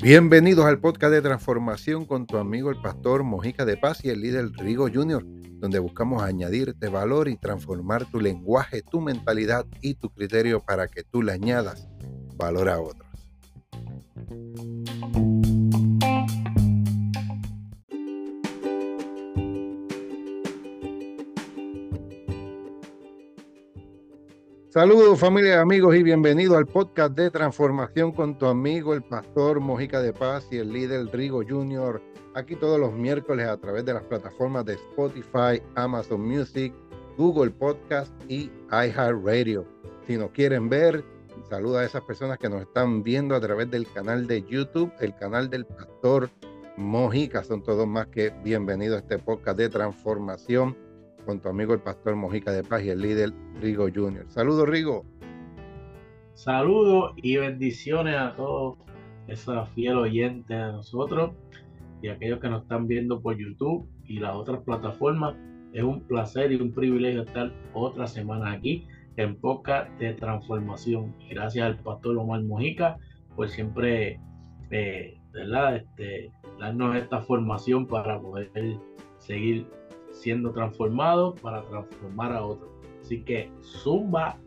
Bienvenidos al podcast de transformación con tu amigo el pastor Mojica de Paz y el líder Rigo Junior, donde buscamos añadirte valor y transformar tu lenguaje, tu mentalidad y tu criterio para que tú le añadas valor a otros. Saludos familia, amigos y bienvenido al podcast de transformación con tu amigo el pastor Mojica de Paz y el líder Rigo Junior. Aquí todos los miércoles a través de las plataformas de Spotify, Amazon Music, Google Podcast y iHeartRadio. Si nos quieren ver, saluda a esas personas que nos están viendo a través del canal de YouTube, el canal del pastor Mojica. Son todos más que bienvenidos a este podcast de transformación con tu amigo el pastor Mojica de Paz y el líder Rigo Jr. Saludos, Rigo. Saludos y bendiciones a todos esos fieles oyentes de nosotros y aquellos que nos están viendo por YouTube y las otras plataformas. Es un placer y un privilegio estar otra semana aquí en Poca de Transformación. Gracias al pastor Omar Mojica por siempre, eh. Este, darnos esta formación para poder seguir siendo transformado para transformar a otros. Así que Zumba.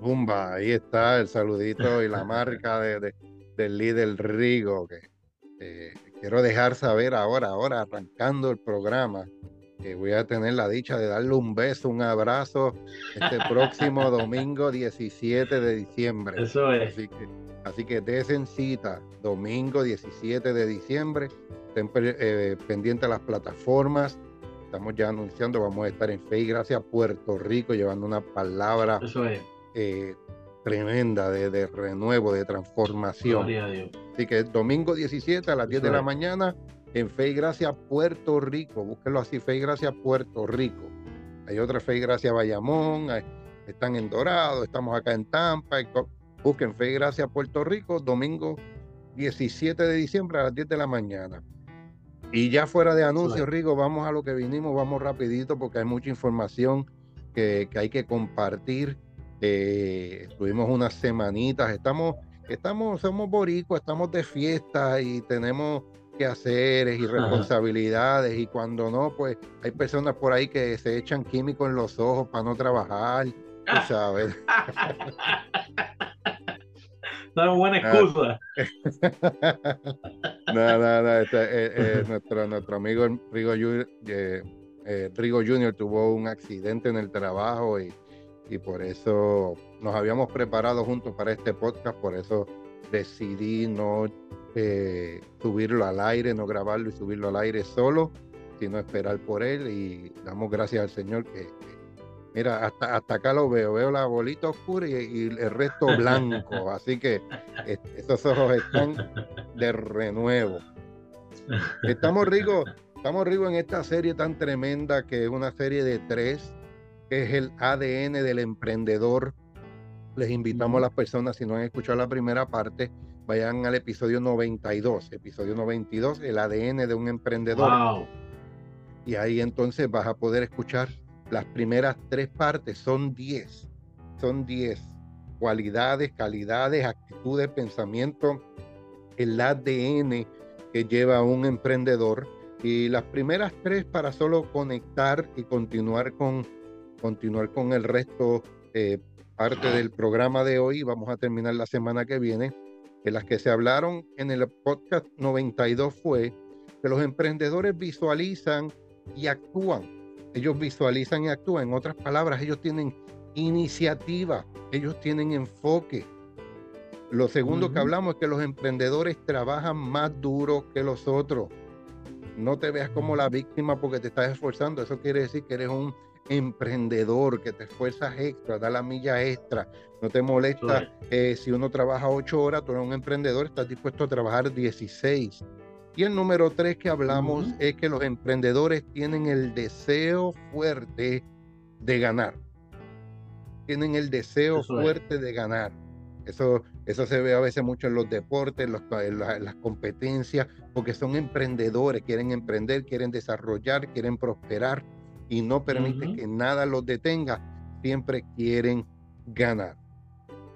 Zumba, ahí está el saludito y la marca de, del líder Rigo, que eh, quiero dejar saber ahora, ahora arrancando el programa, que voy a tener la dicha de darle un beso, un abrazo este próximo domingo 17 de diciembre. Eso es. Así que, así que desen cita, domingo 17 de diciembre, estén eh, pendientes a las plataformas, estamos ya anunciando, vamos a estar en Fe y Gracia Puerto Rico llevando una palabra eh, tremenda de, renuevo, de transformación. Así que domingo 17 a las 10 de la mañana en Fe y Gracia Puerto Rico, búsquenlo así, Fe y Gracia Puerto Rico. Hay otra Fe y Gracia Bayamón, están en Dorado, estamos acá en Tampa, busquen Fe y Gracia Puerto Rico, domingo 17 de diciembre a las 10 de la mañana. Y ya fuera de anuncio, Rigo, vamos a lo que vinimos, vamos rapidito porque hay mucha información que, hay que compartir. Eh, tuvimos unas semanitas, estamos, estamos, somos boricuas, estamos de fiesta y tenemos que hacer y responsabilidades y cuando no, pues hay personas por ahí que se echan químicos en los ojos para no trabajar, sabes. una buena ah. excusa. no, no, no. Este, eh, eh, nuestro, nuestro amigo Rigo, eh, Rigo Junior tuvo un accidente en el trabajo y, y por eso nos habíamos preparado juntos para este podcast, por eso decidí no subirlo al aire, no grabarlo y subirlo al aire solo, sino esperar por él y damos gracias al Señor que Mira, hasta, hasta acá lo veo, veo la bolita oscura y, el resto blanco, así que esos ojos están de renuevo. Estamos ricos, estamos ricos en esta serie tan tremenda que es una serie de tres, que es el ADN del emprendedor. Les invitamos a las personas, si no han escuchado la primera parte, vayan al episodio 92, episodio 92, el ADN de un emprendedor. Y ahí entonces vas a poder escuchar las primeras tres partes son diez. Son diez cualidades, calidades, actitudes, pensamiento, el ADN que lleva un emprendedor. Y las primeras tres para solo conectar y continuar con, continuar con el resto, eh, parte del programa de hoy. Vamos a terminar la semana que viene. Que las que se hablaron en el podcast 92 fue que los emprendedores visualizan y actúan ellos visualizan y actúan. En otras palabras, ellos tienen iniciativa, ellos tienen enfoque. Lo segundo que hablamos es que los emprendedores trabajan más duro que los otros. No te veas como la víctima porque te estás esforzando. Eso quiere decir que eres un emprendedor, que te esfuerzas extra, da la milla extra. No te molesta eh, si uno trabaja ocho horas, tú eres un emprendedor, estás dispuesto a trabajar 16. Y el número tres que hablamos es que los emprendedores tienen el deseo fuerte de ganar. Tienen el deseo fuerte de ganar. Eso, eso se ve a veces mucho en los deportes, en, las competencias, porque son emprendedores, quieren emprender, quieren desarrollar, quieren prosperar y no permiten que nada los detenga. Siempre quieren ganar.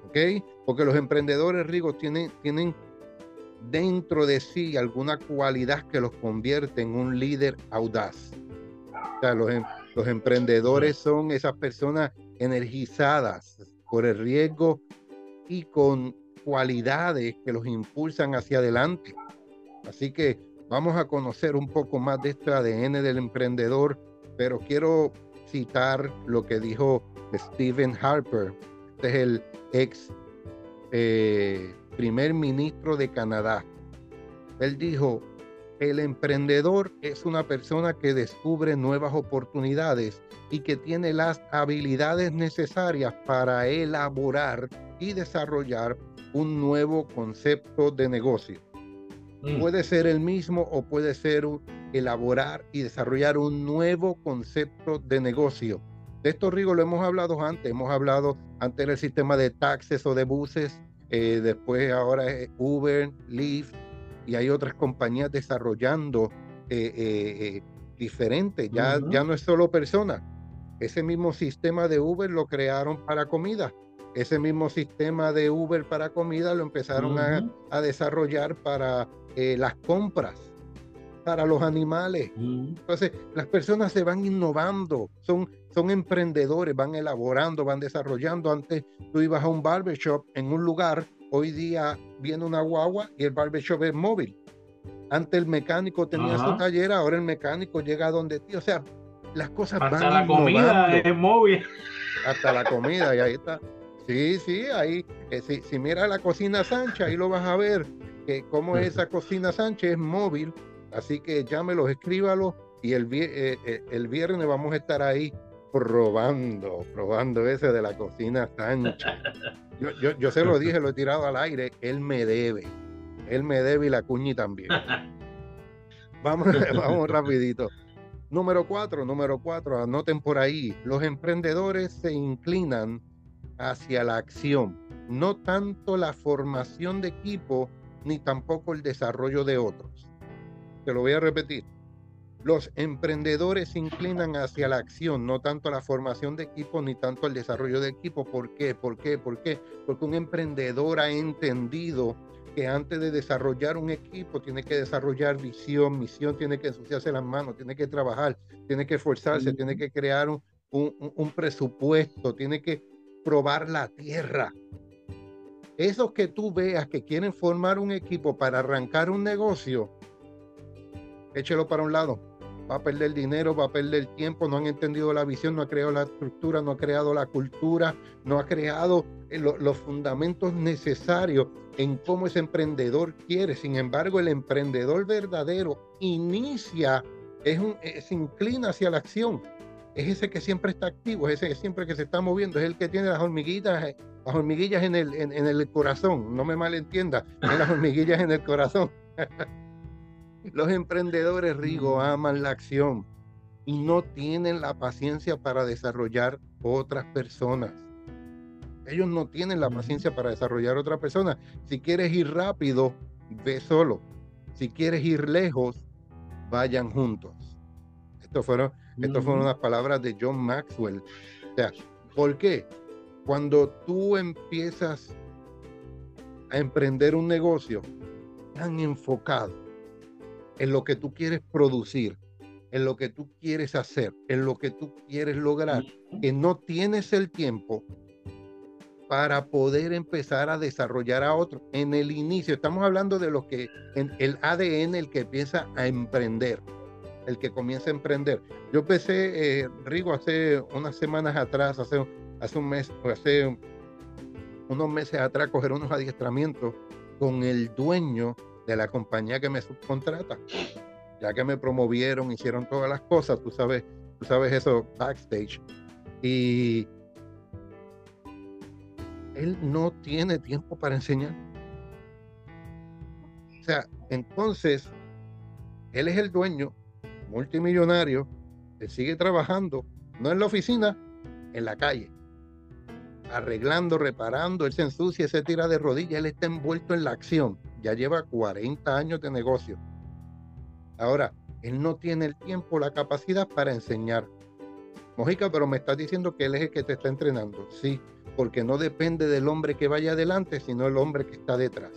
¿Ok? Porque los emprendedores, Rigo, tienen, tienen dentro de sí alguna cualidad que los convierte en un líder audaz. O sea, los, em, los emprendedores son esas personas energizadas por el riesgo y con cualidades que los impulsan hacia adelante. Así que vamos a conocer un poco más de este ADN del emprendedor, pero quiero citar lo que dijo Stephen Harper, este es el ex eh, primer ministro de Canadá. Él dijo, el emprendedor es una persona que descubre nuevas oportunidades y que tiene las habilidades necesarias para elaborar y desarrollar un nuevo concepto de negocio. Mm. Puede ser el mismo o puede ser elaborar y desarrollar un nuevo concepto de negocio. De esto, Rigo, lo hemos hablado antes. Hemos hablado antes del sistema de taxes o de buses. Eh, después ahora es Uber, Lyft, y hay otras compañías desarrollando eh, eh, diferentes, ya, ya no es solo personas. Ese mismo sistema de Uber lo crearon para comida. Ese mismo sistema de Uber para comida lo empezaron a, desarrollar para las compras, para los animales. Entonces, las personas se van innovando, son, son emprendedores, van elaborando, van desarrollando. Antes tú ibas a un barbershop en un lugar Hoy día viene una guagua y el barbershop es móvil. Antes el mecánico tenía su taller, ahora el mecánico llega a donde ti. O sea, las cosas Hasta van la comida es móvil. Hasta la comida, y ahí está. Sí, sí, ahí, eh, si, si miras la cocina Sancha, ahí lo vas a ver, que cómo es esa cocina Sánchez es móvil. Así que llámelos, escríbalos y el, eh, eh, el viernes vamos a estar ahí probando, probando ese de la cocina Sancha. Yo, yo, yo, se lo dije, lo he tirado al aire, él me debe. Él me debe y la cuñi también. Vamos, vamos rapidito. Número cuatro, número cuatro, anoten por ahí. Los emprendedores se inclinan hacia la acción, no tanto la formación de equipo ni tampoco el desarrollo de otros. Te lo voy a repetir. Los emprendedores se inclinan hacia la acción, no tanto a la formación de equipo ni tanto al desarrollo de equipo. ¿Por qué? ¿Por qué? ¿Por qué? Porque un emprendedor ha entendido que antes de desarrollar un equipo tiene que desarrollar visión, misión, tiene que ensuciarse las manos, tiene que trabajar, tiene que esforzarse, tiene que crear un, un presupuesto, tiene que probar la tierra. Esos que tú veas que quieren formar un equipo para arrancar un negocio, échelo para un lado va a perder dinero, va a perder tiempo, no han entendido la visión, no ha creado la estructura, no ha creado la cultura, no ha creado eh, los fundamentos necesarios en cómo ese emprendedor quiere. Sin embargo, el emprendedor verdadero inicia, eh, se inclina hacia la acción. Es ese que siempre está activo, es ese que siempre que se está moviendo, es el que tiene las hormiguitas, eh, las hormiguillas en el, en el corazón. No me malentienda, las hormiguillas en el corazón. Los emprendedores, Rigo, aman la acción y no tienen la paciencia para desarrollar otras personas. Ellos no tienen la paciencia para desarrollar otras personas. Si quieres ir rápido, ve solo. Si quieres ir lejos, vayan juntos. Esto fueron, esto fueron unas palabras de John Maxwell. O sea, ¿por qué? Cuando tú empiezas a emprender un negocio tan enfocado en lo que tú quieres producir, en lo que tú quieres hacer, en lo que tú quieres lograr, que no tienes el tiempo para poder empezar a desarrollar a otro. En el inicio, estamos hablando de lo que, en el ADN, el que empieza a emprender, el que comienza a emprender. Yo empecé, eh, Rigo, hace unas semanas atrás, hace, hace un mes, hace unos meses atrás, coger unos adiestramientos con el dueño de la compañía que me subcontrata. Ya que me promovieron, hicieron todas las cosas, tú sabes, tú sabes eso backstage. Y él no tiene tiempo para enseñar. O sea, entonces, él es el dueño, multimillonario, él sigue trabajando, no en la oficina, en la calle, arreglando, reparando, él se ensucia, se tira de rodillas, él está envuelto en la acción ya lleva 40 años de negocio. Ahora, él no tiene el tiempo, la capacidad para enseñar. Mojica, pero me estás diciendo que él es el que te está entrenando. Sí, porque no depende del hombre que vaya adelante, sino el hombre que está detrás.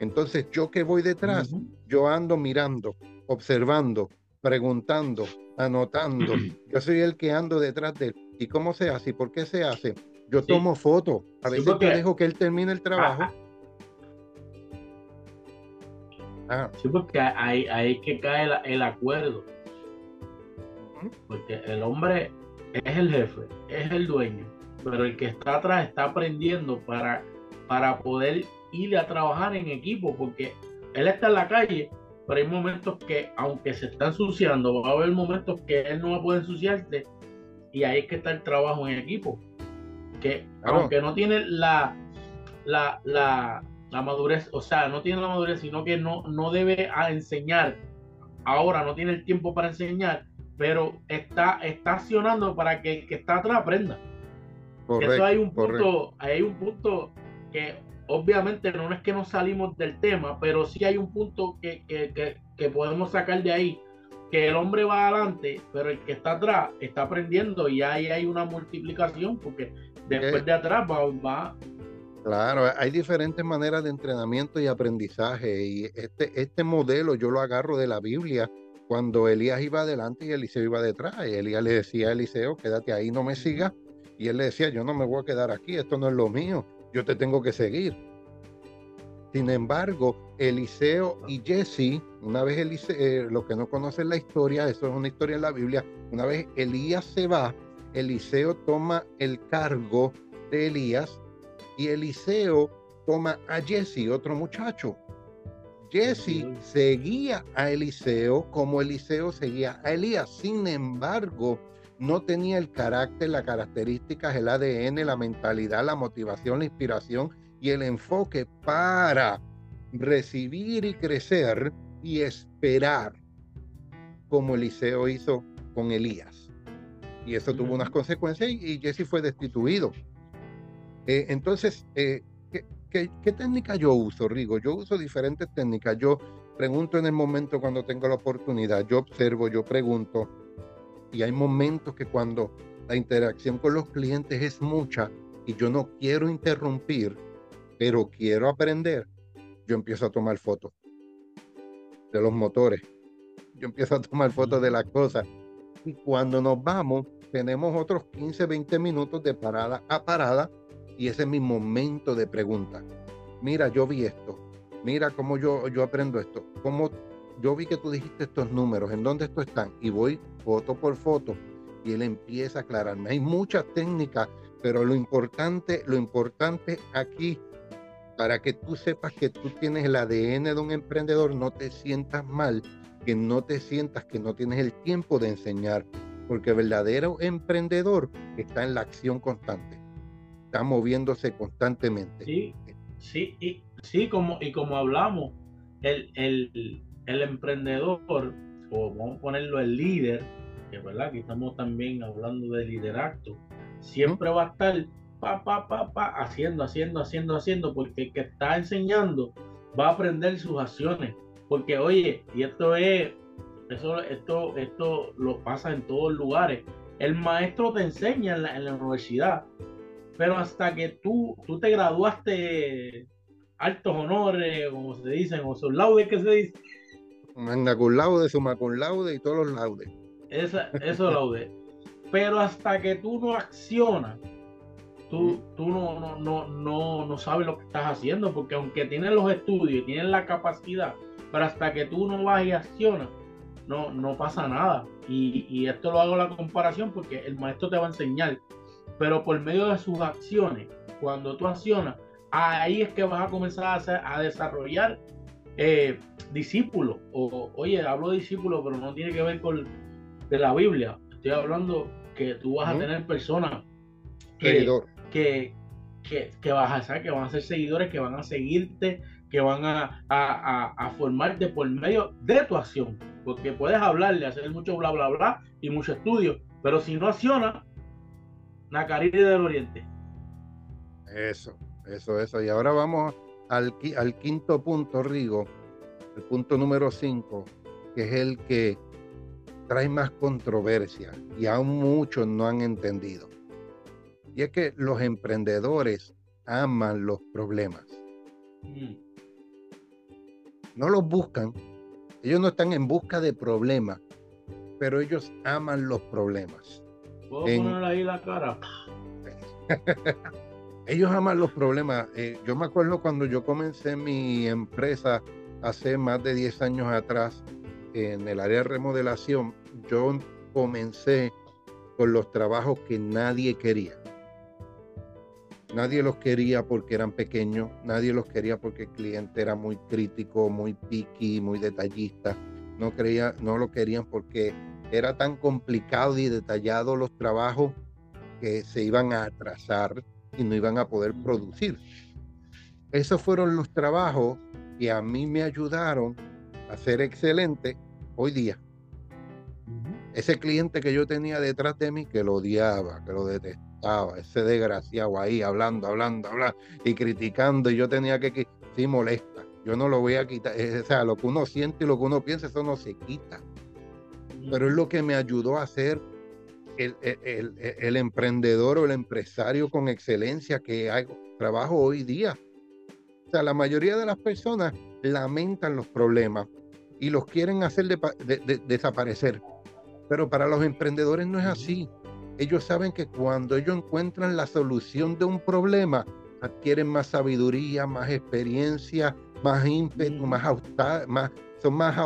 Entonces, yo que voy detrás, yo ando mirando, observando, preguntando, anotando. Yo soy el que ando detrás de él. ¿Y cómo se hace? ¿Y por qué se hace? Yo tomo fotos. A veces yo dejo que él termine el trabajo. Ah. Sí, porque ahí, ahí que cae el, acuerdo. Porque el hombre es el jefe, es el dueño, pero el que está atrás está aprendiendo para, para poder ir a trabajar en equipo, porque él está en la calle, pero hay momentos que, aunque se está ensuciando, va a haber momentos que él no va a poder ensuciarse, y ahí es que está el trabajo en equipo. Que aunque no tiene la, la, la, la, madurez, o sea, no tiene la madurez, sino que no, no debe a enseñar, ahora no tiene el tiempo para enseñar, pero está, está accionando para que el que está atrás aprenda. Eso hay un punto, hay un punto que obviamente no es que nos salimos del tema, pero sí hay un punto que, podemos sacar de ahí, que el hombre va adelante, pero el que está atrás está aprendiendo y ahí hay una multiplicación, porque después de atrás va, Claro, hay diferentes maneras de entrenamiento y aprendizaje y este, este modelo yo lo agarro de la Biblia cuando Elías iba adelante y Eliseo iba detrás. Y Elías le decía a Eliseo, quédate ahí, no me sigas y él le decía, yo no me voy a quedar aquí, esto no es lo mío yo te tengo que seguir. Sin embargo, Eliseo y Jesse, una vez Eliseo, eh, los que no conocen la historia, eso es una historia en la Biblia, una vez Elías se va, Eliseo toma el cargo de Elías y Eliseo toma a Jesse, otro muchacho. Jesse seguía a Eliseo como Eliseo seguía a Elías. Sin embargo, no tenía el carácter, las características, el ADN, la mentalidad, la motivación, la inspiración y el enfoque para recibir y crecer y esperar como Eliseo hizo con Elías. Y eso tuvo unas consecuencias y, Jesse fue destituido. Eh, entonces, eh, ¿qué, qué técnica yo uso, Rigo? Yo uso diferentes técnicas. Yo pregunto en el momento cuando tengo la oportunidad, yo observo, yo pregunto, y hay momentos que cuando la interacción con los clientes es mucha y yo no quiero interrumpir, pero quiero aprender, yo empiezo a tomar fotos de los motores. Yo empiezo a tomar fotos de las cosas. Y cuando nos vamos, tenemos otros 15, 20 minutos de parada a parada y ese es mi momento de pregunta. Mira, yo vi esto. Mira cómo yo, yo aprendo esto. ¿Cómo yo vi que tú dijiste estos números, ¿en dónde estos están? Y voy foto por foto y él empieza a aclararme. Hay muchas técnicas, pero lo importante, lo importante aquí, para que tú sepas que tú tienes el ADN de un emprendedor, no te sientas mal, que no te sientas que no tienes el tiempo de enseñar, porque el verdadero emprendedor está en la acción constante, está moviéndose constantemente. Sí, sí, y, sí, como, y como hablamos, el, el el emprendedor, o vamos a ponerlo el líder, que verdad, aquí estamos también hablando de liderazgo, siempre va a estar pa, pa, pa, pa, haciendo, haciendo, haciendo, haciendo, porque el que está enseñando va a aprender sus acciones. Porque, oye, y esto es, eso, esto, esto lo pasa en todos lugares. El maestro te enseña en la, en la universidad, pero hasta que tú, tú te graduaste altos honores, como se dicen, o sus laudes que se dice, Magna cum laude, summa cum laude y todos los laudes. Esa, eso laude. Pero hasta que tú no accionas, tú, tú no, no, no, no, no sabes lo que estás haciendo, porque aunque tienes los estudios y tienes la capacidad, pero hasta que tú no vas y accionas, no, no pasa nada. Y, y esto lo hago la comparación porque el maestro te va a enseñar, pero por medio de sus acciones, cuando tú accionas, ahí es que vas a comenzar a, hacer, a desarrollar eh, discípulo, o oye, hablo de discípulo, pero no tiene que ver con de la Biblia. Estoy hablando que tú vas a tener personas que, que, que, vas a hacer, que van a ser seguidores, que van a seguirte, que van a, a, formarte por medio de tu acción. Porque puedes hablarle, hacer mucho bla, bla, bla y mucho estudio, pero si no acciona, Nacariri del Oriente. Eso, eso, eso. Y ahora vamos al, al quinto punto, Rigo el punto número 5, que es el que trae más controversia y aún muchos no han entendido. Y es que los emprendedores aman los problemas. Mm. No los buscan. Ellos no están en busca de problemas, pero ellos aman los problemas. ¿Puedo poner ahí la cara? ellos aman los problemas. Eh, yo me acuerdo cuando yo comencé mi empresa hace más de 10 años atrás en el área de remodelación, yo comencé con los trabajos que nadie quería. Nadie los quería porque eran pequeños, nadie los quería porque el cliente era muy crítico, muy picky, muy detallista. No, creía, no lo querían porque era tan complicado y detallado los trabajos que se iban a atrasar y no iban a poder producir. Esos fueron los trabajos que a mí me ayudaron a ser excelente hoy día. Ese cliente que yo tenía detrás de mí, que lo odiaba, que lo detestaba, ese desgraciado ahí hablando, hablando, hablando y criticando, y yo tenía que, sí molesta, yo no lo voy a quitar, o sea, lo que uno siente y lo que uno piensa, eso no se quita. Pero es lo que me ayudó a ser el, el, emprendedor o el empresario con excelencia que hago, trabajo hoy día. O sea, la mayoría de las personas lamentan los problemas y los quieren hacer desaparecer. Pero para los emprendedores no es así. Ellos saben que cuando ellos encuentran la solución de un problema, adquieren más sabiduría, más experiencia, más ímpetu, más, más son más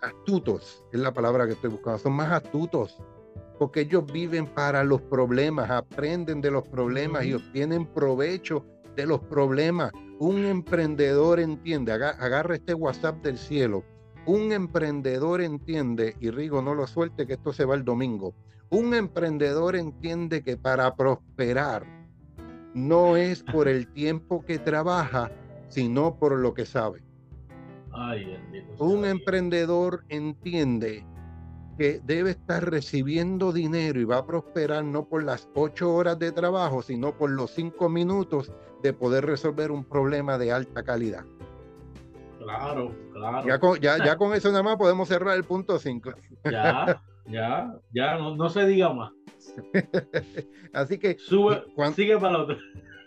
astutos, es la palabra que estoy buscando, son más astutos, porque ellos viven para los problemas, aprenden de los problemas y obtienen provecho de los problemas. Un emprendedor entiende, agarra este WhatsApp del cielo, un emprendedor entiende, y Rigo no lo suelte que esto se va el domingo, un emprendedor entiende que para prosperar no es por el tiempo que trabaja, sino por lo que sabe. un emprendedor entiende que debe estar recibiendo dinero y va a prosperar no por las ocho horas de trabajo, sino por los cinco minutos de poder resolver un problema de alta calidad. Claro, claro. Ya con, ya, con eso nada más podemos cerrar el punto 5. Ya, ya, ya, no, se diga más. Así que Sube, sigue para el otro.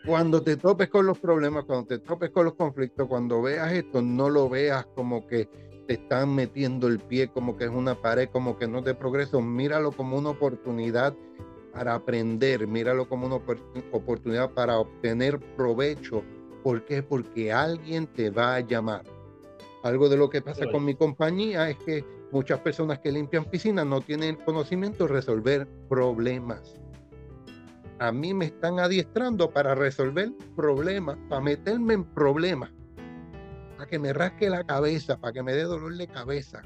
Cuando te topes con los problemas, cuando te topes con los conflictos, cuando veas esto, no lo veas como que te están metiendo el pie, como que es una pared, como que no te progreso. Míralo como una oportunidad para aprender, míralo como una oportunidad para obtener provecho. ¿Por qué? Porque alguien te va a llamar algo de lo que pasa con mi compañía es que muchas personas que limpian piscinas no tienen el conocimiento de resolver problemas. A mí me están adiestrando para resolver problemas, para meterme en problemas, para que me rasque la cabeza, para que me dé dolor de cabeza.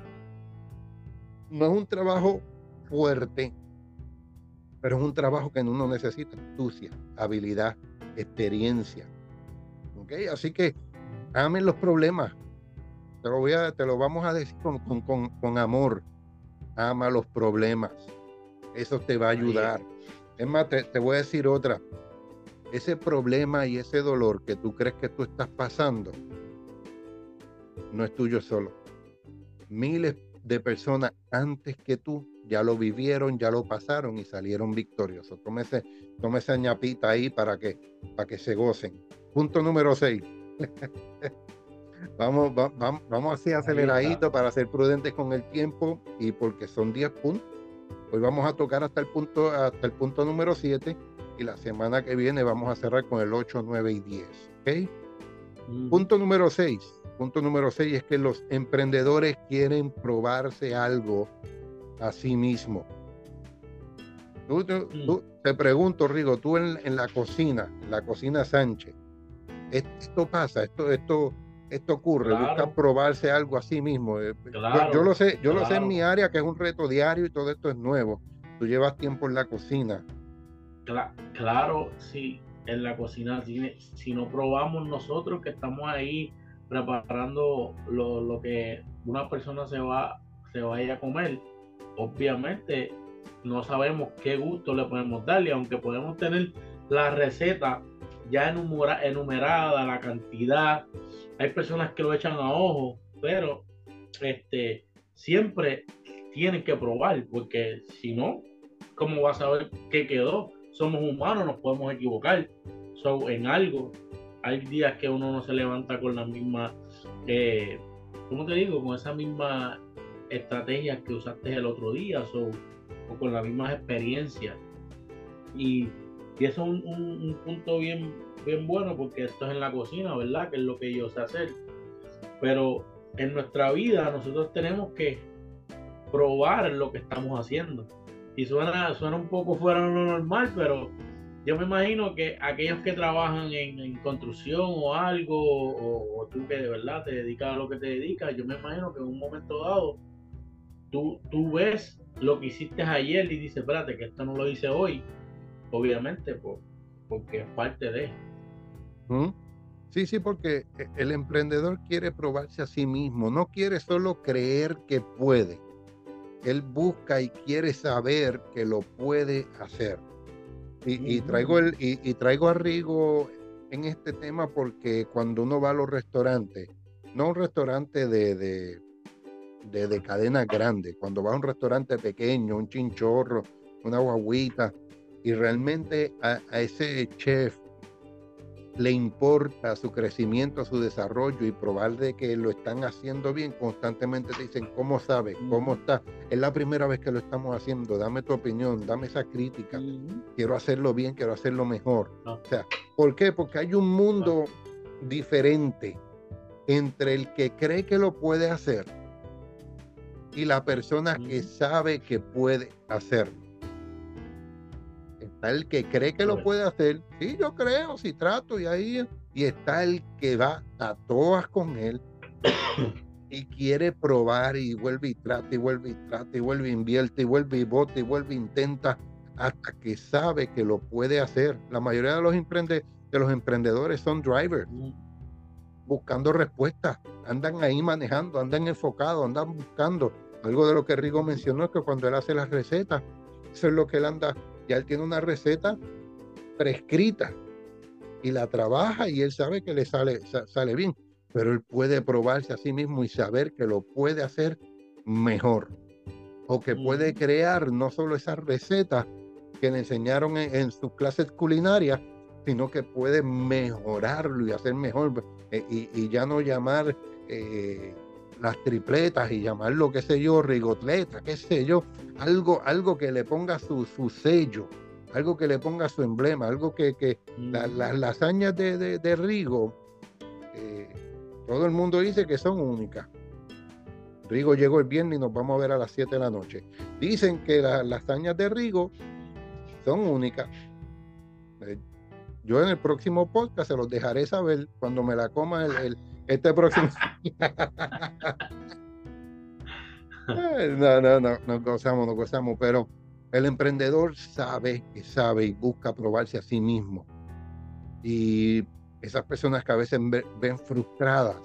No es un trabajo fuerte, pero es un trabajo que uno necesita astucia, habilidad, experiencia. Así que amen los problemas, te lo, voy a, te lo vamos a decir con, con, con, amor. Ama los problemas. Eso te va a ayudar. Es más, te, te voy a decir otra. Ese problema y ese dolor que tú crees que tú estás pasando no es tuyo solo. Miles de personas antes que tú ya lo vivieron, ya lo pasaron y salieron victoriosos. Tómese, esa ñapita ahí para que, para que se gocen. Punto número 6. Vamos, vamos, vamos así aceleradito para ser prudentes con el tiempo y porque son 10 puntos. Hoy vamos a tocar hasta el punto, hasta el punto número 7 y la semana que viene vamos a cerrar con el 8, 9 y 10. ¿okay? Punto número 6. Punto número 6 es que los emprendedores quieren probarse algo a sí mismo. Tú, mm. te pregunto, Rigo, tú en, en, la cocina, en la cocina Sánchez, esto pasa, esto, esto, esto ocurre, busca probarse algo a sí mismo. Eh, yo, lo sé, yo lo sé en mi área que es un reto diario y todo esto es nuevo. Tú llevas tiempo en la cocina. claro, sí, en la cocina, si, si no probamos nosotros que estamos ahí preparando lo, que una persona se va, se vaya a comer, obviamente no sabemos qué gusto le podemos darle, aunque podemos tener la receta ya enumerada, la cantidad, hay personas que lo echan a ojo, pero este, siempre tienen que probar, porque si no, ¿cómo va a saber qué quedó? Somos humanos, nos podemos equivocar so, en algo. Hay días que uno no se levanta con la misma, eh, ¿cómo te digo? Con esa misma estrategia que usaste el otro día so, o con las mismas experiencias. Y, eso es un, punto bien, bien bueno porque esto es en la cocina, ¿verdad? Que es lo que yo sé hacer. Pero en nuestra vida nosotros tenemos que probar lo que estamos haciendo. Y suena, suena un poco fuera de lo normal, pero yo me imagino que aquellos que trabajan en, construcción o algo, o, tú que de verdad te dedicas a lo que te dedicas, yo me imagino que en un momento dado tú, tú ves lo que hiciste ayer y dices, espérate, que esto no lo hice hoy, obviamente, porque es parte de. ¿Mm? Sí, sí, porque el emprendedor quiere probarse a sí mismo, no quiere solo creer que puede. Él busca y quiere saber que lo puede hacer. Y, traigo, el, y, traigo a Rigo en este tema porque cuando uno va a los restaurantes, no un restaurante de, de, de, cadena grande, cuando va a un restaurante pequeño, un chinchorro, una guaguita, y realmente a ese chef le importa su crecimiento, su desarrollo y probar de que lo están haciendo bien, constantemente te dicen, ¿cómo sabes? ¿Cómo está? Es la primera vez que lo estamos haciendo, dame tu opinión, dame esa crítica. Quiero hacerlo bien, quiero hacerlo mejor. Ah. O sea, ¿por qué? Porque hay un mundo diferente entre el que cree que lo puede hacer y la persona que sabe que puede hacerlo. Está el que cree que lo puede hacer. Sí, yo creo, si trato y ahí. Y está el que va a todas con él y quiere probar y vuelve y trata y vuelve y trata y vuelve y invierte y vuelve y vota y vuelve intenta hasta que sabe que lo puede hacer. La mayoría de los, de los emprendedores son drivers buscando respuestas, andan ahí manejando, andan enfocados, andan buscando. Algo de lo que Rigo mencionó es que cuando él hace las recetas, eso es lo que él anda ya él tiene una receta prescrita y la trabaja y él sabe que le sale, sale bien, pero él puede probarse a sí mismo y saber que lo puede hacer mejor o que puede crear no solo esas recetas que le enseñaron en, sus clases culinarias, sino que puede mejorarlo y hacer mejor eh, y, ya no llamar eh, las tripletas y llamarlo, qué sé yo, rigotleta, qué sé yo, algo, algo que le ponga su, su sello, algo que le ponga su emblema, algo que, que las lasañas de, de, Rigo, eh, todo el mundo dice que son únicas. Rigo llegó el viernes y nos vamos a ver a las 7 de la noche. Dicen que las lasañas de Rigo son únicas. Eh, yo en el próximo podcast se los dejaré saber cuando me la coma el este próximo. No, no, no, no gozamos, no gozamos, pero el emprendedor sabe que sabe y busca probarse a sí mismo. Y esas personas que a veces ven frustradas,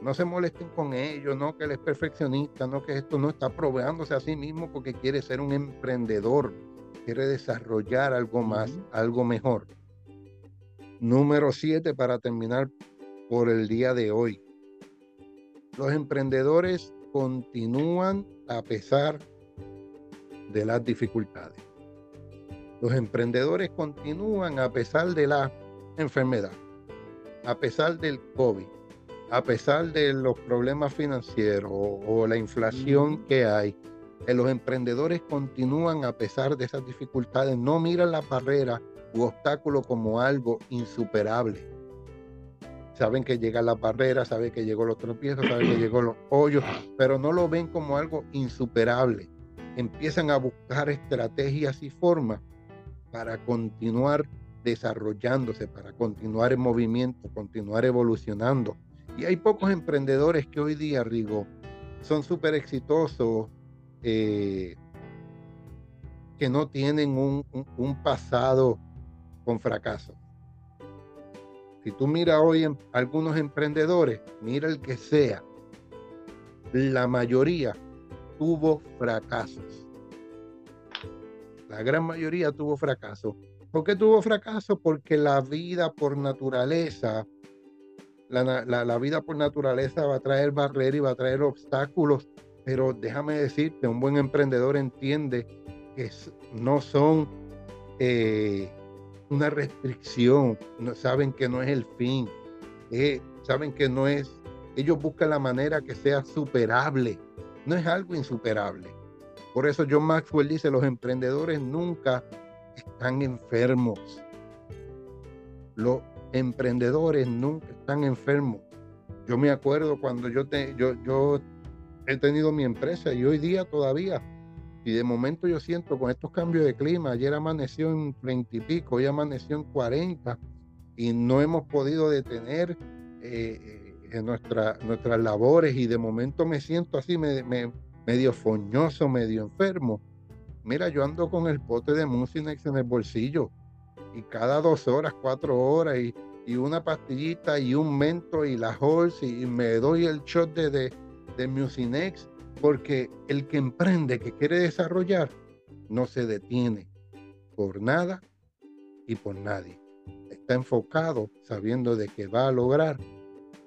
no se molesten con ellos, no que él es perfeccionista, no que esto no está probándose a sí mismo porque quiere ser un emprendedor, quiere desarrollar algo más, algo mejor. Número siete, para terminar por el día de hoy. Los emprendedores continúan a pesar de las dificultades. Los emprendedores continúan a pesar de la enfermedad, a pesar del COVID, a pesar de los problemas financieros o, la inflación que hay. Eh, los emprendedores continúan a pesar de esas dificultades, no miran la barrera u obstáculo como algo insuperable saben que llega la barrera, saben que llegó los tropiezos, saben que llegó los hoyos, pero no lo ven como algo insuperable. Empiezan a buscar estrategias y formas para continuar desarrollándose, para continuar en movimiento, continuar evolucionando. Y hay pocos emprendedores que hoy día, Rigo, son súper exitosos, eh, que no tienen un pasado con fracaso. Si tú miras hoy en algunos emprendedores, mira el que sea, la mayoría tuvo fracasos. La gran mayoría tuvo fracaso. ¿Por qué tuvo fracaso? Porque la vida por naturaleza, la, vida por naturaleza va a traer barreras y va a traer obstáculos. Pero déjame decirte, un buen emprendedor entiende que no son eh, una restricción, no, saben que no es el fin, eh, saben que no es, ellos buscan la manera que sea superable, no es algo insuperable. Por eso John Maxwell dice, los emprendedores nunca están enfermos. Los emprendedores nunca están enfermos. Yo me acuerdo cuando yo, te, yo, yo he tenido mi empresa y hoy día todavía y de momento yo siento con estos cambios de clima, ayer amaneció en 20 y pico, hoy amaneció en 40 y no hemos podido detener eh, eh nuestra, nuestras labores y de momento me siento así medio foñoso, medio enfermo. Mira, yo ando con el pote de Mucinex en el bolsillo y cada dos horas, cuatro horas y, y una pastillita y un mento y la Halls y me doy el shot de, de, de porque el que emprende, que quiere desarrollar, no se detiene por nada y por nadie. Está enfocado sabiendo de que va a lograr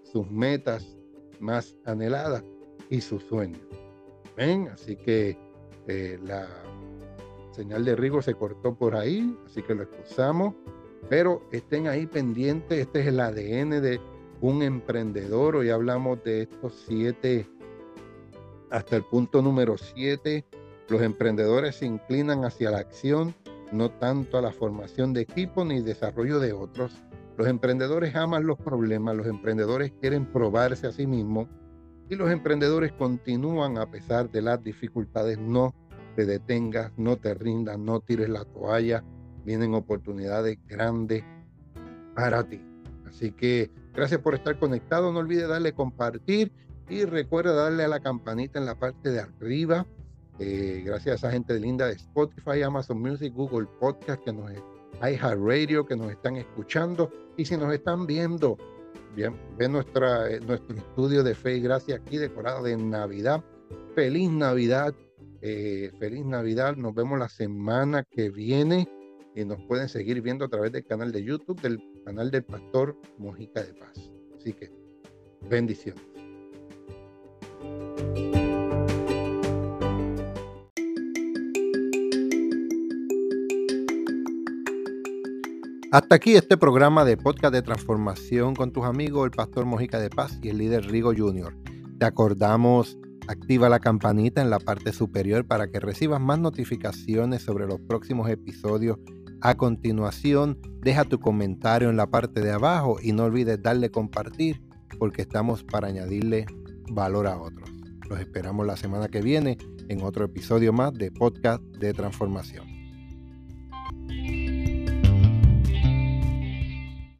sus metas más anheladas y sus sueños. ¿Ven? Así que eh, la señal de Rigo se cortó por ahí, así que lo excusamos. Pero estén ahí pendientes, este es el ADN de un emprendedor. Hoy hablamos de estos siete hasta el punto número 7, los emprendedores se inclinan hacia la acción, no tanto a la formación de equipo ni desarrollo de otros. Los emprendedores aman los problemas, los emprendedores quieren probarse a sí mismos y los emprendedores continúan a pesar de las dificultades. No te detengas, no te rindas, no tires la toalla. Vienen oportunidades grandes para ti. Así que gracias por estar conectado. No olvides darle compartir y recuerda darle a la campanita en la parte de arriba. Eh, gracias a esa gente linda de Spotify, Amazon Music, Google Podcast, que nos Radio que nos están escuchando. Y si nos están viendo, bien, ven nuestra, eh, nuestro estudio de fe y gracia aquí decorado de Navidad. Feliz Navidad, eh, feliz Navidad. Nos vemos la semana que viene y nos pueden seguir viendo a través del canal de YouTube, del canal del Pastor Mojica de Paz. Así que bendiciones. Hasta aquí este programa de podcast de transformación con tus amigos, el pastor Mojica de Paz y el líder Rigo Jr. Te acordamos, activa la campanita en la parte superior para que recibas más notificaciones sobre los próximos episodios. A continuación, deja tu comentario en la parte de abajo y no olvides darle compartir porque estamos para añadirle valor a otros. Los esperamos la semana que viene en otro episodio más de podcast de transformación.